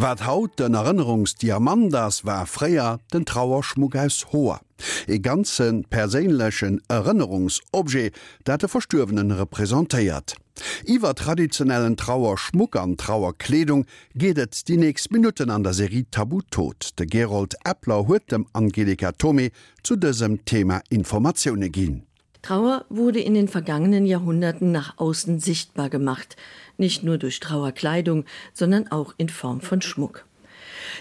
Wat haut den Erinnerungsdiamandas war freier den Trauerschmuck aus hoher. E ganzen perélech Erinnerungsobje, dat de Verstürwenen repräsentéiert. Iwer traditionellen Trauerschmuck an Trauerkleedung gehtt die nächst Minuten an der Serie Tabu tot. De Gerold Appler huet dem Angelika Tommy zu diesem Thema Informationune gin. Trauer wurde in den vergangenen Jahrhunderten nach außen sichtbar gemacht, nicht nur durch Trauerkleidung, sondern auch in Form von Schmuck.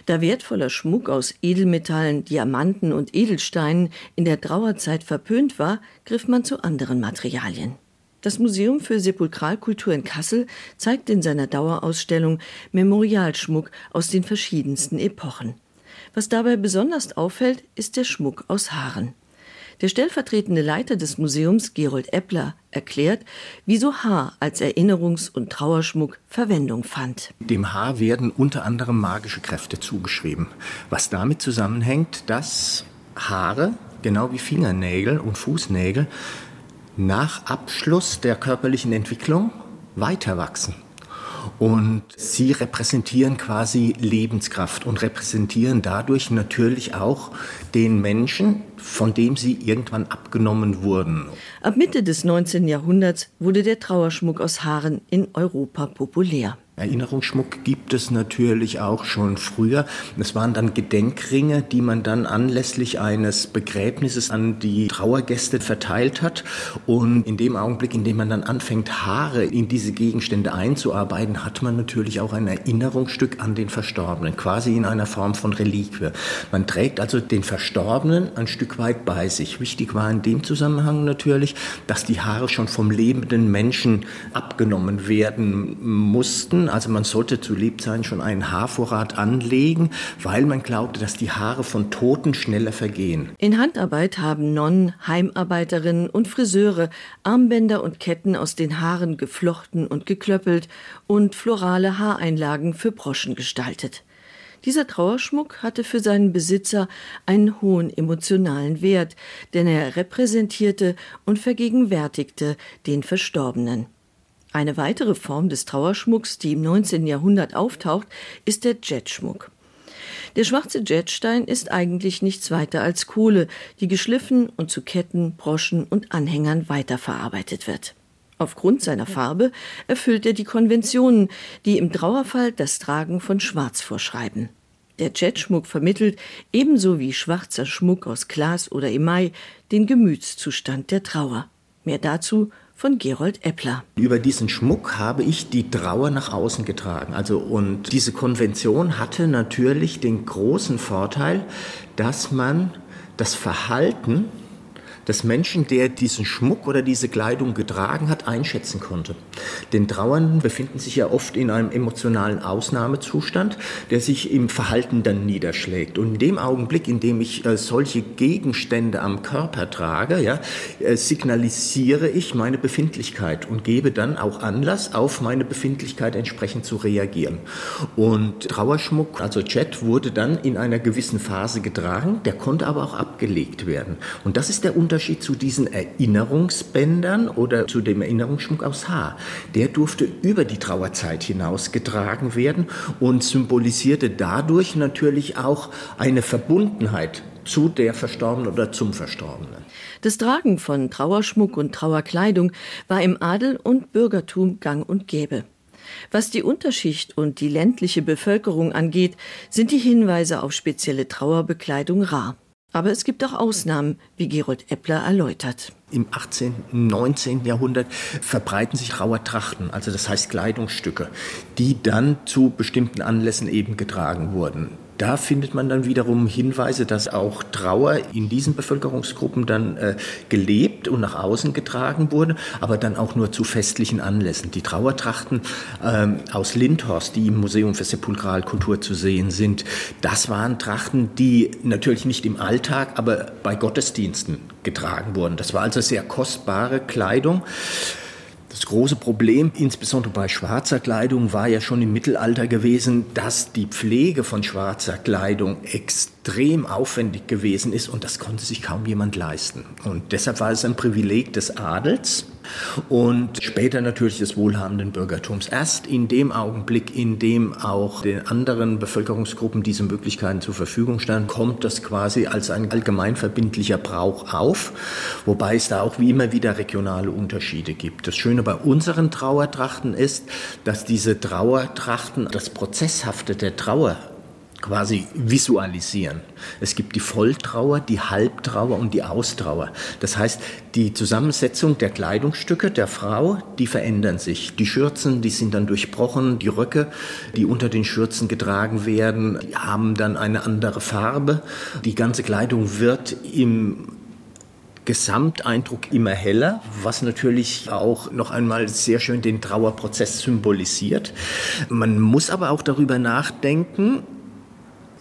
Da wertvoller Schmuck aus Edelmetallen, Diamanten und Edelsteinen in der Trauerzeit verpönt war, griff man zu anderen Materialien. Das Museum für Sepulkralkultur in Kassel zeigt in seiner Dauerausstellung Memorialschmuck aus den verschiedensten Epochen. Was dabei besonders auffällt, ist der Schmuck aus Haaren. Der stellvertretende Leiter des Museums Gerold Eppler erklärt, wieso Haar als Erinnerungs- und Trauerschmuck Verwendung fand. Dem Haar werden unter anderem magische Kräfte zugeschrieben, was damit zusammenhängt, dass Haare genau wie Fingernägel und Fußnägel nach Abschluss der körperlichen Entwicklung weiter wachsen. Und sie repräsentieren quasi Lebenskraft und repräsentieren dadurch natürlich auch den Menschen, von dem sie irgendwann abgenommen wurden. Ab Mitte des 19. Jahrhunderts wurde der Trauerschmuck aus Haaren in Europa populär. Erinnerungsschmuck gibt es natürlich auch schon früher. Es waren dann Gedenkringe, die man dann anlässlich eines Begräbnisses an die Trauergäste verteilt hat. Und in dem Augenblick, in dem man dann anfängt, Haare in diese Gegenstände einzuarbeiten, hat man natürlich auch ein Erinnerungsstück an den Verstorbenen, quasi in einer Form von Reliquie. Man trägt also den Verstorbenen ein Stück weit bei sich. Wichtig war in dem Zusammenhang natürlich, dass die Haare schon vom lebenden Menschen abgenommen werden mussten also man sollte zu Lebzeiten schon einen Haarvorrat anlegen, weil man glaubte, dass die Haare von Toten schneller vergehen. In Handarbeit haben Nonnen, Heimarbeiterinnen und Friseure Armbänder und Ketten aus den Haaren geflochten und geklöppelt und florale Haareinlagen für Broschen gestaltet. Dieser Trauerschmuck hatte für seinen Besitzer einen hohen emotionalen Wert, denn er repräsentierte und vergegenwärtigte den Verstorbenen. Eine weitere Form des Trauerschmucks, die im 19. Jahrhundert auftaucht, ist der Jetschmuck. Der schwarze Jetstein ist eigentlich nichts weiter als Kohle, die geschliffen und zu Ketten, Broschen und Anhängern weiterverarbeitet wird. Aufgrund seiner Farbe erfüllt er die Konventionen, die im Trauerfall das Tragen von Schwarz vorschreiben. Der Jetschmuck vermittelt ebenso wie schwarzer Schmuck aus Glas oder Emai den Gemütszustand der Trauer. Mehr dazu von Gerold Eppler. Über diesen Schmuck habe ich die Trauer nach außen getragen. Also und diese Konvention hatte natürlich den großen Vorteil, dass man das Verhalten, des Menschen, der diesen Schmuck oder diese Kleidung getragen hat, einschätzen konnte. Den Trauernden befinden sich ja oft in einem emotionalen Ausnahmezustand, der sich im Verhalten dann niederschlägt. Und in dem Augenblick, in dem ich äh, solche Gegenstände am Körper trage, ja, äh, signalisiere ich meine Befindlichkeit und gebe dann auch Anlass, auf meine Befindlichkeit entsprechend zu reagieren. Und Trauerschmuck, also Chat, wurde dann in einer gewissen Phase getragen, der konnte aber auch abgelegt werden. Und das ist der Unterschied Unterschied zu diesen Erinnerungsbändern oder zu dem Erinnerungsschmuck aus Haar. Der durfte über die Trauerzeit hinaus getragen werden und symbolisierte dadurch natürlich auch eine Verbundenheit zu der Verstorbenen oder zum Verstorbenen. Das Tragen von Trauerschmuck und Trauerkleidung war im Adel und Bürgertum gang und gäbe. Was die Unterschicht und die ländliche Bevölkerung angeht, sind die Hinweise auf spezielle Trauerbekleidung rar. Aber es gibt auch Ausnahmen, wie Gerold Eppler erläutert. Im 18. 19. Jahrhundert verbreiten sich rauer Trachten, also das heißt Kleidungsstücke, die dann zu bestimmten Anlässen eben getragen wurden. Da findet man dann wiederum Hinweise, dass auch Trauer in diesen Bevölkerungsgruppen dann äh, gelebt und nach außen getragen wurde, aber dann auch nur zu festlichen Anlässen. Die Trauertrachten äh, aus Lindhorst, die im Museum für Sepulkralkultur zu sehen sind, das waren Trachten, die natürlich nicht im Alltag, aber bei Gottesdiensten getragen wurden. Das war also sehr kostbare Kleidung. Das große Problem, insbesondere bei schwarzer Kleidung, war ja schon im Mittelalter gewesen, dass die Pflege von schwarzer Kleidung extrem aufwendig gewesen ist und das konnte sich kaum jemand leisten. Und deshalb war es ein Privileg des Adels, und später natürlich des wohlhabenden Bürgertums. Erst in dem Augenblick, in dem auch den anderen Bevölkerungsgruppen diese Möglichkeiten zur Verfügung standen, kommt das quasi als ein allgemeinverbindlicher Brauch auf, wobei es da auch wie immer wieder regionale Unterschiede gibt. Das Schöne bei unseren Trauertrachten ist, dass diese Trauertrachten das Prozesshafte der Trauer quasi visualisieren. Es gibt die Volltrauer, die Halbtrauer und die Austrauer. Das heißt, die Zusammensetzung der Kleidungsstücke der Frau, die verändern sich. Die Schürzen, die sind dann durchbrochen, die Röcke, die unter den Schürzen getragen werden, haben dann eine andere Farbe. Die ganze Kleidung wird im Gesamteindruck immer heller, was natürlich auch noch einmal sehr schön den Trauerprozess symbolisiert. Man muss aber auch darüber nachdenken,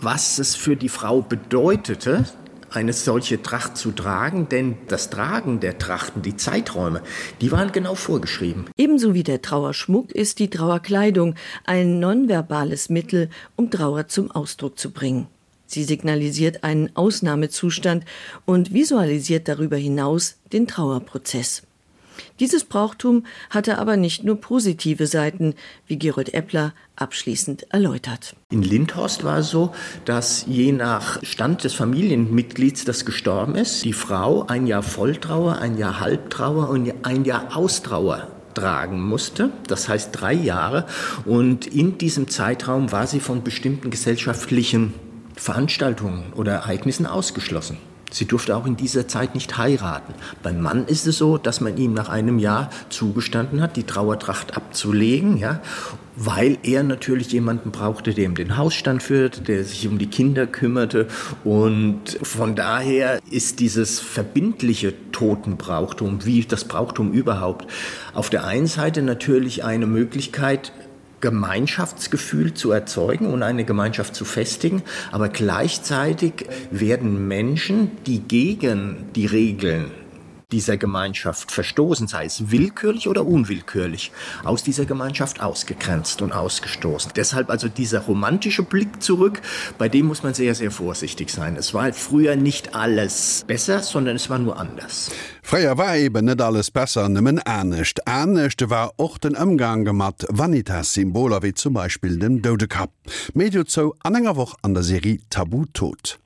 was es für die Frau bedeutete, eine solche Tracht zu tragen, denn das Tragen der Trachten, die Zeiträume, die waren genau vorgeschrieben. Ebenso wie der Trauerschmuck ist die Trauerkleidung ein nonverbales Mittel, um Trauer zum Ausdruck zu bringen. Sie signalisiert einen Ausnahmezustand und visualisiert darüber hinaus den Trauerprozess. Dieses Brauchtum hatte aber nicht nur positive Seiten, wie Gerold Eppler abschließend erläutert. In Lindhorst war es so, dass je nach Stand des Familienmitglieds, das gestorben ist, die Frau ein Jahr Volltrauer, ein Jahr Halbtrauer und ein Jahr Austrauer tragen musste, das heißt drei Jahre. Und in diesem Zeitraum war sie von bestimmten gesellschaftlichen Veranstaltungen oder Ereignissen ausgeschlossen. Sie durfte auch in dieser Zeit nicht heiraten. Beim Mann ist es so, dass man ihm nach einem Jahr zugestanden hat, die Trauertracht abzulegen, ja, weil er natürlich jemanden brauchte, der ihm den Hausstand führt, der sich um die Kinder kümmerte. Und von daher ist dieses verbindliche Totenbrauchtum, wie das Brauchtum überhaupt, auf der einen Seite natürlich eine Möglichkeit, Gemeinschaftsgefühl zu erzeugen und eine Gemeinschaft zu festigen, aber gleichzeitig werden Menschen, die gegen die Regeln dieser Gemeinschaft verstoßen, sei es willkürlich oder unwillkürlich, aus dieser Gemeinschaft ausgegrenzt und ausgestoßen. Deshalb also dieser romantische Blick zurück, bei dem muss man sehr, sehr vorsichtig sein. Es war früher nicht alles besser, sondern es war nur anders. Freier war eben net alles besser nimmen ernstnecht. Ernstnechte war och den Ömgang gemat Vanitas Symboler wie zum Beispiel dem Dodekap. Medio zo an enger woch an der Serie Tabu tot.